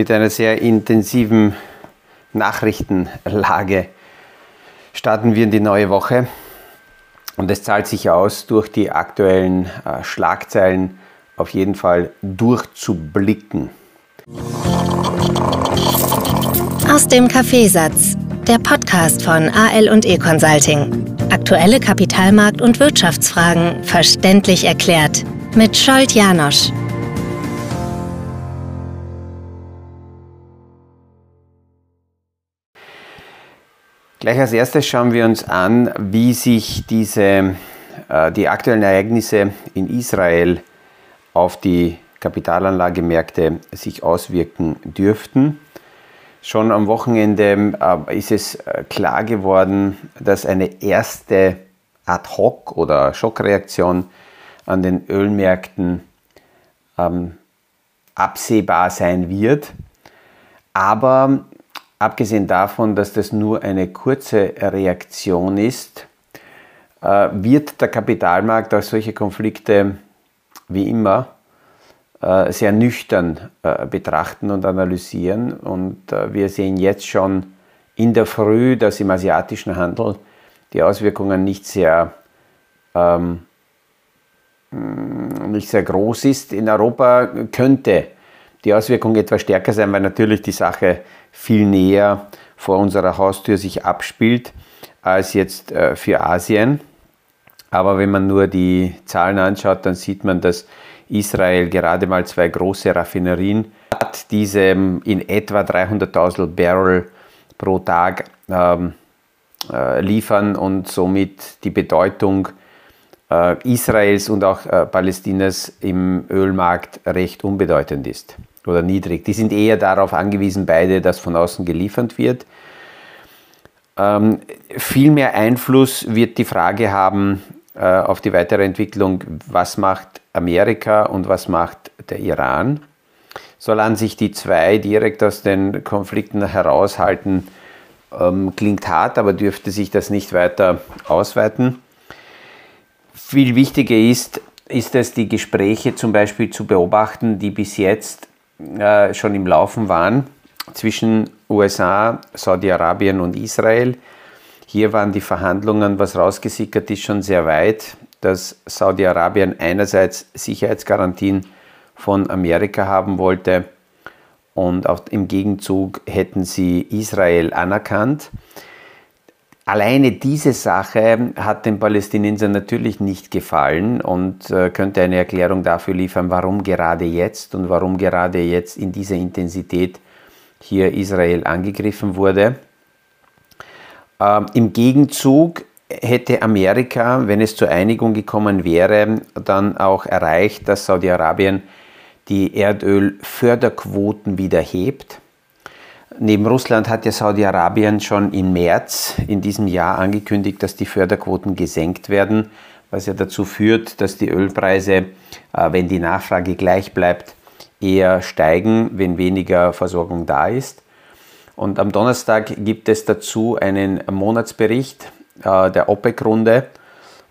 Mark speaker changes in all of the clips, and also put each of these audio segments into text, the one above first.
Speaker 1: Mit einer sehr intensiven Nachrichtenlage starten wir in die neue Woche. Und es zahlt sich aus, durch die aktuellen äh, Schlagzeilen auf jeden Fall durchzublicken.
Speaker 2: Aus dem Kaffeesatz, der Podcast von AL und E Consulting. Aktuelle Kapitalmarkt- und Wirtschaftsfragen verständlich erklärt mit Scholt Janosch.
Speaker 1: Gleich als erstes schauen wir uns an, wie sich diese, äh, die aktuellen Ereignisse in Israel auf die Kapitalanlagemärkte sich auswirken dürften. Schon am Wochenende äh, ist es äh, klar geworden, dass eine erste Ad-Hoc- oder Schockreaktion an den Ölmärkten ähm, absehbar sein wird. Aber abgesehen davon, dass das nur eine kurze Reaktion ist, äh, wird der Kapitalmarkt auf solche Konflikte wie immer äh, sehr nüchtern äh, betrachten und analysieren. Und wir sehen jetzt schon in der Früh, dass im asiatischen Handel die Auswirkungen nicht sehr, ähm, nicht sehr groß ist. In Europa könnte die Auswirkung etwas stärker sein, weil natürlich die Sache viel näher vor unserer Haustür sich abspielt als jetzt äh, für Asien. Aber wenn man nur die Zahlen anschaut, dann sieht man, dass Israel gerade mal zwei große Raffinerien hat, diese ähm, in etwa 300.000 Barrel pro Tag ähm, äh, liefern und somit die Bedeutung äh, Israels und auch äh, Palästinas im Ölmarkt recht unbedeutend ist oder niedrig. Die sind eher darauf angewiesen, beide, dass von außen geliefert wird. Ähm, viel mehr Einfluss wird die Frage haben äh, auf die weitere Entwicklung, was macht Amerika und was macht der Iran. Solange sich die zwei direkt aus den Konflikten heraushalten, ähm, klingt hart, aber dürfte sich das nicht weiter ausweiten. Viel wichtiger ist, ist es, die Gespräche zum Beispiel zu beobachten, die bis jetzt äh, schon im Laufen waren zwischen USA, Saudi-Arabien und Israel. Hier waren die Verhandlungen, was rausgesickert ist, schon sehr weit, dass Saudi-Arabien einerseits Sicherheitsgarantien von Amerika haben wollte und auch im Gegenzug hätten sie Israel anerkannt. Alleine diese Sache hat den Palästinensern natürlich nicht gefallen und äh, könnte eine Erklärung dafür liefern, warum gerade jetzt und warum gerade jetzt in dieser Intensität hier Israel angegriffen wurde. Ähm, Im Gegenzug hätte Amerika, wenn es zur Einigung gekommen wäre, dann auch erreicht, dass Saudi-Arabien die Erdölförderquoten wieder hebt. Neben Russland hat ja Saudi-Arabien schon im März in diesem Jahr angekündigt, dass die Förderquoten gesenkt werden, was ja dazu führt, dass die Ölpreise, äh, wenn die Nachfrage gleich bleibt, eher steigen, wenn weniger Versorgung da ist. Und am Donnerstag gibt es dazu einen Monatsbericht äh, der OPEC-Runde.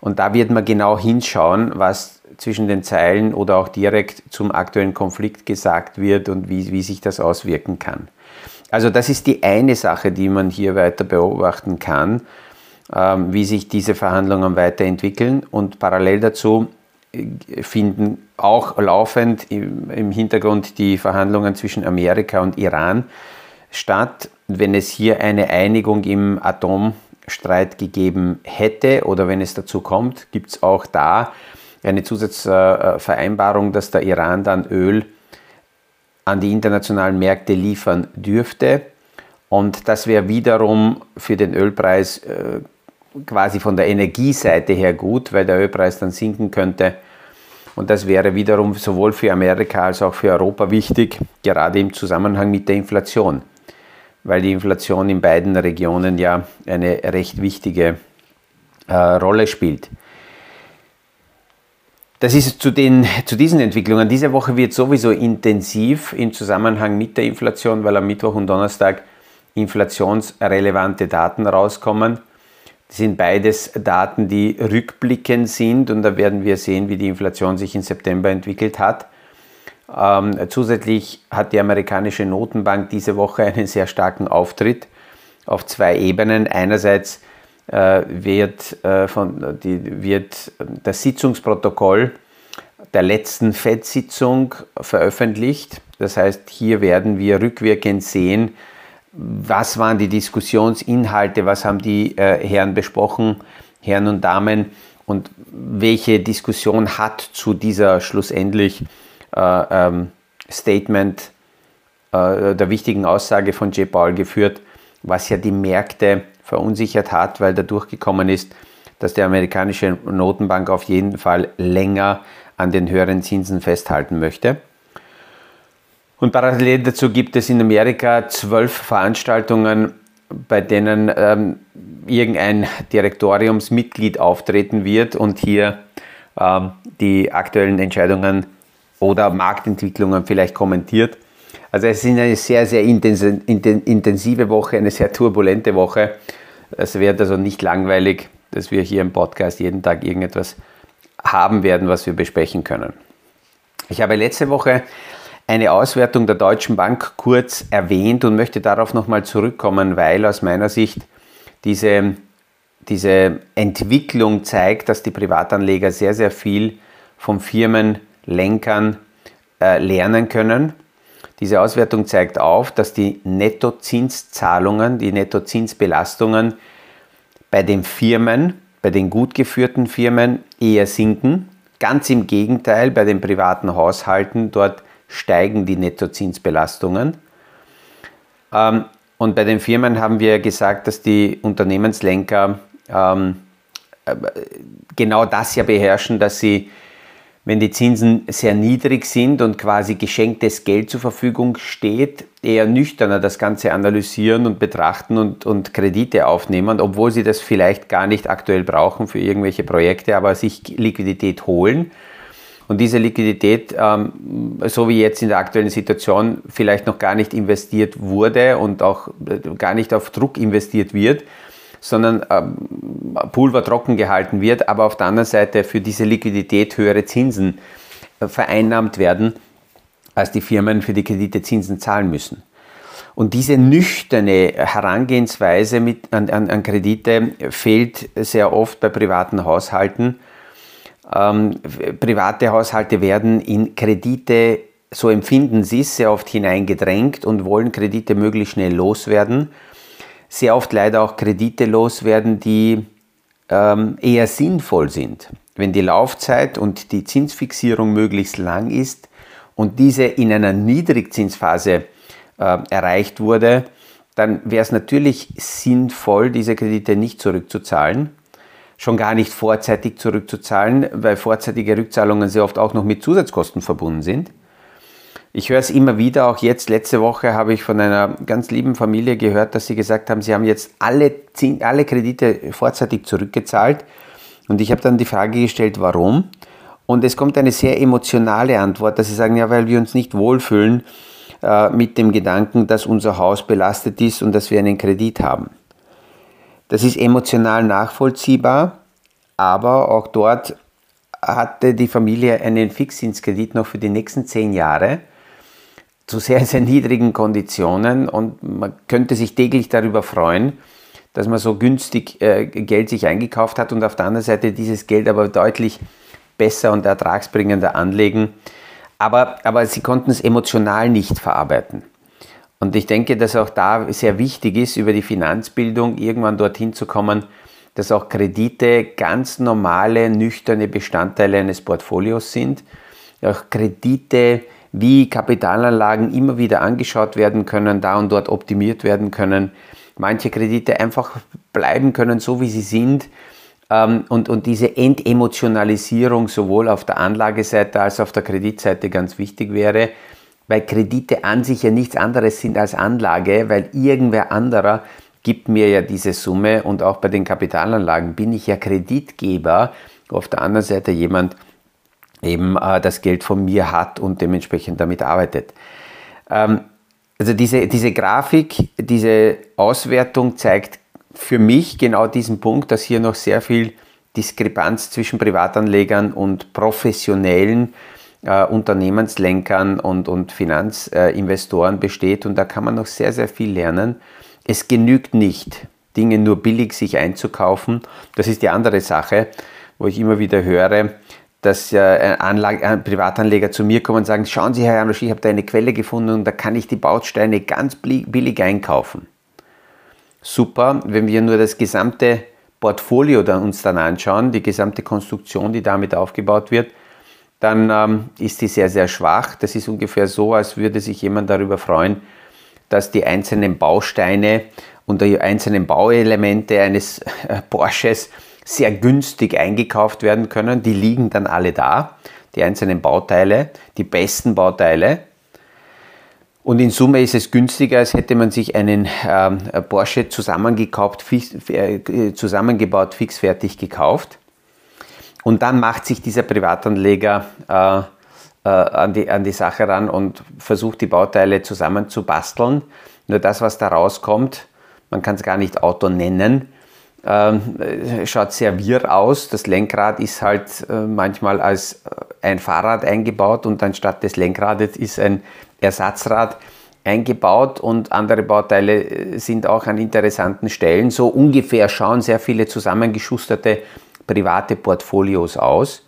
Speaker 1: Und da wird man genau hinschauen, was zwischen den Zeilen oder auch direkt zum aktuellen Konflikt gesagt wird und wie, wie sich das auswirken kann. Also das ist die eine Sache, die man hier weiter beobachten kann, ähm, wie sich diese Verhandlungen weiterentwickeln. Und parallel dazu äh, finden auch laufend im Hintergrund die Verhandlungen zwischen Amerika und Iran statt. Wenn es hier eine Einigung im Atomstreit gegeben hätte oder wenn es dazu kommt, gibt es auch da eine Zusatzvereinbarung, dass der Iran dann Öl an die internationalen Märkte liefern dürfte. Und das wäre wiederum für den Ölpreis äh, quasi von der Energieseite her gut, weil der Ölpreis dann sinken könnte. Und das wäre wiederum sowohl für Amerika als auch für Europa wichtig, gerade im Zusammenhang mit der Inflation, weil die Inflation in beiden Regionen ja eine recht wichtige äh, Rolle spielt. Das ist zu, den, zu diesen Entwicklungen. Diese Woche wird sowieso intensiv im Zusammenhang mit der Inflation, weil am Mittwoch und Donnerstag inflationsrelevante Daten rauskommen. Das sind beides Daten, die rückblickend sind und da werden wir sehen, wie die Inflation sich im September entwickelt hat. Ähm, zusätzlich hat die amerikanische Notenbank diese Woche einen sehr starken Auftritt auf zwei Ebenen. Einerseits wird, äh, von, die, wird das Sitzungsprotokoll der letzten FED-Sitzung veröffentlicht. Das heißt, hier werden wir rückwirkend sehen, was waren die Diskussionsinhalte, was haben die äh, Herren besprochen, Herren und Damen, und welche Diskussion hat zu dieser schlussendlich äh, ähm, Statement äh, der wichtigen Aussage von J. Paul geführt, was ja die Märkte verunsichert hat, weil da durchgekommen ist, dass die amerikanische Notenbank auf jeden Fall länger an den höheren Zinsen festhalten möchte. Und parallel dazu gibt es in Amerika zwölf Veranstaltungen, bei denen ähm, irgendein Direktoriumsmitglied auftreten wird und hier ähm, die aktuellen Entscheidungen oder Marktentwicklungen vielleicht kommentiert. Also es ist eine sehr, sehr intensive Woche, eine sehr turbulente Woche. Es wird also nicht langweilig, dass wir hier im Podcast jeden Tag irgendetwas haben werden, was wir besprechen können. Ich habe letzte Woche eine Auswertung der Deutschen Bank kurz erwähnt und möchte darauf nochmal zurückkommen, weil aus meiner Sicht diese, diese Entwicklung zeigt, dass die Privatanleger sehr, sehr viel von Firmenlenkern äh, lernen können. Diese Auswertung zeigt auf, dass die Nettozinszahlungen, die Nettozinsbelastungen bei den Firmen, bei den gut geführten Firmen eher sinken. Ganz im Gegenteil, bei den privaten Haushalten, dort steigen die Nettozinsbelastungen. Ähm, und bei den Firmen haben wir gesagt, dass die Unternehmenslenker ähm, äh, genau das ja beherrschen, dass sie, wenn die Zinsen sehr niedrig sind und quasi geschenktes Geld zur Verfügung steht, eher nüchterner das Ganze analysieren und betrachten und, und Kredite aufnehmen, obwohl sie das vielleicht gar nicht aktuell brauchen für irgendwelche Projekte, aber sich Liquidität holen. Und diese Liquidität, ähm, so wie jetzt in der aktuellen Situation, vielleicht noch gar nicht investiert wurde und auch äh, gar nicht auf Druck investiert wird, sondern ähm, Pulver trocken gehalten wird, aber auf der anderen Seite für diese Liquidität höhere Zinsen äh, vereinnahmt werden, als die Firmen für die Kredite Zinsen zahlen müssen. Und diese nüchterne Herangehensweise mit, an, an, an Kredite fehlt sehr oft bei privaten Haushalten ähm, private Haushalte werden in Kredite, so empfinden sie es, sehr oft hineingedrängt und wollen Kredite möglichst schnell loswerden. Sehr oft leider auch Kredite loswerden, die ähm, eher sinnvoll sind. Wenn die Laufzeit und die Zinsfixierung möglichst lang ist und diese in einer Niedrigzinsphase äh, erreicht wurde, dann wäre es natürlich sinnvoll, diese Kredite nicht zurückzuzahlen schon gar nicht vorzeitig zurückzuzahlen, weil vorzeitige Rückzahlungen sehr oft auch noch mit Zusatzkosten verbunden sind. Ich höre es immer wieder, auch jetzt, letzte Woche habe ich von einer ganz lieben Familie gehört, dass sie gesagt haben, sie haben jetzt alle, alle Kredite vorzeitig zurückgezahlt. Und ich habe dann die Frage gestellt, warum? Und es kommt eine sehr emotionale Antwort, dass sie sagen, ja, weil wir uns nicht wohlfühlen äh, mit dem Gedanken, dass unser Haus belastet ist und dass wir einen Kredit haben. Das ist emotional nachvollziehbar, aber auch dort hatte die Familie einen Fixzinskredit noch für die nächsten zehn Jahre zu sehr, sehr niedrigen Konditionen und man könnte sich täglich darüber freuen, dass man so günstig äh, Geld sich eingekauft hat und auf der anderen Seite dieses Geld aber deutlich besser und ertragsbringender anlegen. Aber, aber sie konnten es emotional nicht verarbeiten. Und ich denke, dass auch da sehr wichtig ist, über die Finanzbildung irgendwann dorthin zu kommen, dass auch Kredite ganz normale, nüchterne Bestandteile eines Portfolios sind. Auch Kredite wie Kapitalanlagen immer wieder angeschaut werden können, da und dort optimiert werden können. Manche Kredite einfach bleiben können, so wie sie sind. Ähm, und, und diese Entemotionalisierung sowohl auf der Anlageseite als auch auf der Kreditseite ganz wichtig wäre weil Kredite an sich ja nichts anderes sind als Anlage, weil irgendwer anderer gibt mir ja diese Summe und auch bei den Kapitalanlagen bin ich ja Kreditgeber, auf der anderen Seite jemand eben äh, das Geld von mir hat und dementsprechend damit arbeitet. Ähm, also diese, diese Grafik, diese Auswertung zeigt für mich genau diesen Punkt, dass hier noch sehr viel Diskrepanz zwischen Privatanlegern und professionellen äh, Unternehmenslenkern und, und Finanzinvestoren besteht und da kann man noch sehr, sehr viel lernen. Es genügt nicht, Dinge nur billig sich einzukaufen. Das ist die andere Sache, wo ich immer wieder höre, dass äh, Anlage, äh, Privatanleger zu mir kommen und sagen, schauen Sie, Herr Janosch, ich habe da eine Quelle gefunden und da kann ich die Bausteine ganz billig einkaufen. Super, wenn wir nur das gesamte Portfolio dann uns dann anschauen, die gesamte Konstruktion, die damit aufgebaut wird, dann ähm, ist die sehr, sehr schwach. Das ist ungefähr so, als würde sich jemand darüber freuen, dass die einzelnen Bausteine und die einzelnen Bauelemente eines äh, Porsches sehr günstig eingekauft werden können. Die liegen dann alle da, die einzelnen Bauteile, die besten Bauteile. Und in Summe ist es günstiger, als hätte man sich einen ähm, Porsche zusammengekauft, fix, äh, zusammengebaut, fixfertig gekauft. Und dann macht sich dieser Privatanleger äh, äh, an, die, an die Sache ran und versucht die Bauteile zusammenzubasteln. Nur das, was da rauskommt, man kann es gar nicht Auto nennen, ähm, schaut sehr wirr aus. Das Lenkrad ist halt äh, manchmal als äh, ein Fahrrad eingebaut und anstatt des Lenkrades ist ein Ersatzrad eingebaut und andere Bauteile äh, sind auch an interessanten Stellen. So ungefähr schauen sehr viele zusammengeschusterte private Portfolios aus.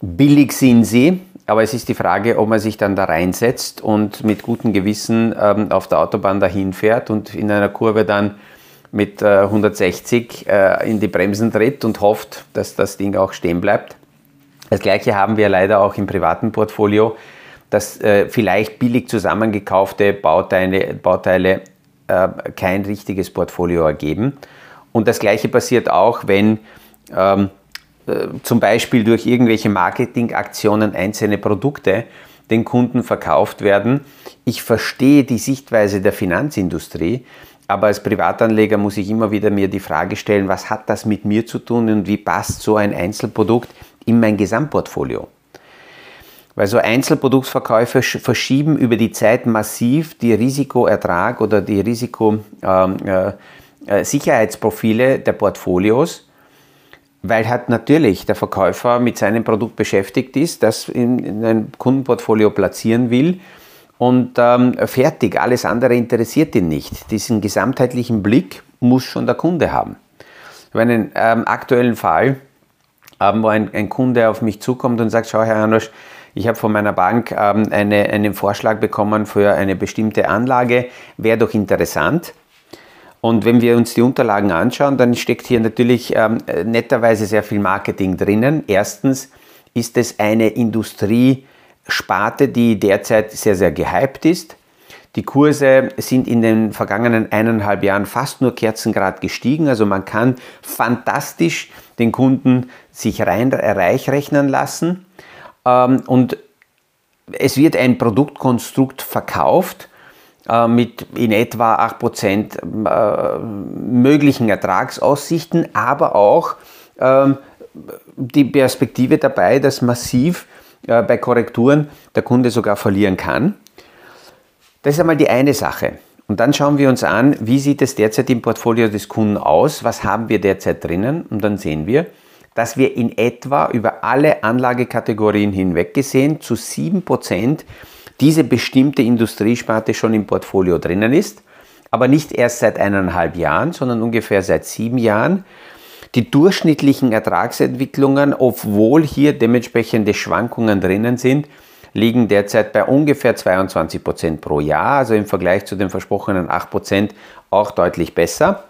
Speaker 1: Billig sind sie, aber es ist die Frage, ob man sich dann da reinsetzt und mit gutem Gewissen ähm, auf der Autobahn dahin fährt und in einer Kurve dann mit äh, 160 äh, in die Bremsen tritt und hofft, dass das Ding auch stehen bleibt. Das gleiche haben wir leider auch im privaten Portfolio, dass äh, vielleicht billig zusammengekaufte Bauteile, Bauteile äh, kein richtiges Portfolio ergeben. Und das gleiche passiert auch, wenn ähm, äh, zum Beispiel durch irgendwelche Marketingaktionen einzelne Produkte den Kunden verkauft werden. Ich verstehe die Sichtweise der Finanzindustrie, aber als Privatanleger muss ich immer wieder mir die Frage stellen, was hat das mit mir zu tun und wie passt so ein Einzelprodukt in mein Gesamtportfolio? Weil so Einzelproduktverkäufe verschieben über die Zeit massiv die Risikoertrag oder die Risikosicherheitsprofile äh, äh, der Portfolios weil halt natürlich der Verkäufer mit seinem Produkt beschäftigt ist, das in ein Kundenportfolio platzieren will und ähm, fertig, alles andere interessiert ihn nicht. Diesen gesamtheitlichen Blick muss schon der Kunde haben. Ich habe einen ähm, aktuellen Fall, ähm, wo ein, ein, Kunde auf mich zukommt und sagt, schau Herr Janosch, ich habe von meiner Bank ähm, eine, einen Vorschlag bekommen für eine bestimmte Anlage, wäre doch interessant. Und wenn wir uns die Unterlagen anschauen, dann steckt hier natürlich ähm, netterweise sehr viel Marketing drinnen. Erstens ist es eine Industriesparte, die derzeit sehr, sehr gehypt ist. Die Kurse sind in den vergangenen eineinhalb Jahren fast nur Kerzengrad gestiegen. Also man kann fantastisch den Kunden sich rein reich rechnen lassen. Ähm, und es wird ein Produktkonstrukt verkauft, äh, mit in etwa 8% äh, möglichen Ertragsaussichten, aber auch ähm, die Perspektive dabei, dass massiv äh, bei Korrekturen der Kunde sogar verlieren kann. Das ist einmal die eine Sache. Und dann schauen wir uns an, wie sieht es derzeit im Portfolio des Kunden aus, was haben wir derzeit drinnen und dann sehen wir, dass wir in etwa über alle Anlagekategorien hinweg gesehen zu 7% diese bestimmte Industriesparte schon im Portfolio drinnen ist, aber nicht erst seit eineinhalb Jahren, sondern ungefähr seit sieben Jahren. Die durchschnittlichen Ertragsentwicklungen, obwohl hier dementsprechende Schwankungen drinnen sind, liegen derzeit bei ungefähr 22 Prozent pro Jahr, also im Vergleich zu den versprochenen 8 Prozent auch deutlich besser.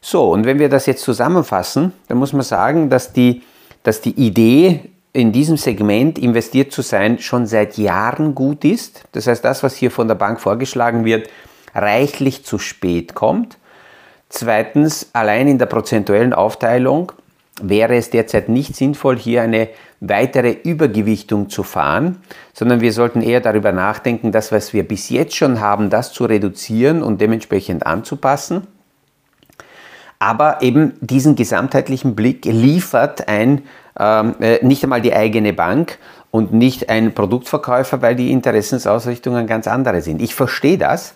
Speaker 1: So, und wenn wir das jetzt zusammenfassen, dann muss man sagen, dass die, dass die Idee in diesem Segment investiert zu sein, schon seit Jahren gut ist. Das heißt, das, was hier von der Bank vorgeschlagen wird, reichlich zu spät kommt. Zweitens, allein in der prozentuellen Aufteilung wäre es derzeit nicht sinnvoll, hier eine weitere Übergewichtung zu fahren, sondern wir sollten eher darüber nachdenken, das, was wir bis jetzt schon haben, das zu reduzieren und dementsprechend anzupassen. Aber eben diesen gesamtheitlichen Blick liefert ein ähm, äh, nicht einmal die eigene Bank und nicht ein Produktverkäufer, weil die Interessensausrichtungen ganz andere sind. Ich verstehe das,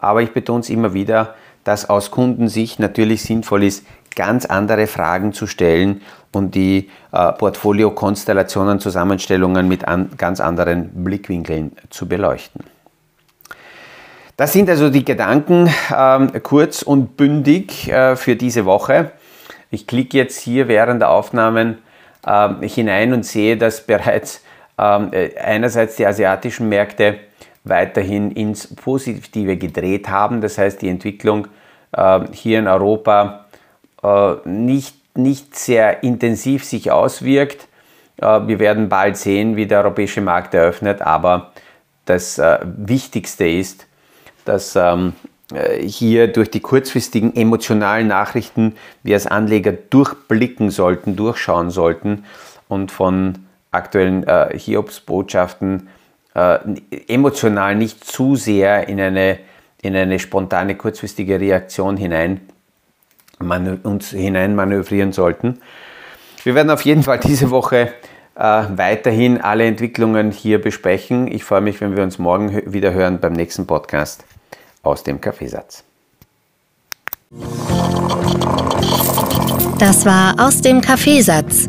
Speaker 1: aber ich betone es immer wieder, dass aus Kundensicht natürlich sinnvoll ist, ganz andere Fragen zu stellen und die äh, Portfolio-Konstellationen, Zusammenstellungen mit an, ganz anderen Blickwinkeln zu beleuchten. Das sind also die Gedanken ähm, kurz und bündig äh, für diese Woche. Ich klicke jetzt hier während der Aufnahmen äh, hinein und sehe, dass bereits ähm, äh, einerseits die asiatischen Märkte weiterhin ins Positive gedreht haben. Das heißt, die Entwicklung hier in Europa äh, nicht, nicht sehr intensiv sich auswirkt. Äh, wir werden bald sehen, wie der europäische Markt eröffnet, aber das äh, Wichtigste ist, dass ähm, äh, hier durch die kurzfristigen emotionalen Nachrichten wir als Anleger durchblicken sollten, durchschauen sollten und von aktuellen äh, Hiobs-Botschaften emotional nicht zu sehr in eine, in eine spontane, kurzfristige Reaktion hinein uns hinein manövrieren sollten. Wir werden auf jeden Fall diese Woche äh, weiterhin alle Entwicklungen hier besprechen. Ich freue mich, wenn wir uns morgen wieder hören beim nächsten Podcast aus dem Kaffeesatz.
Speaker 2: Das war aus dem Kaffeesatz,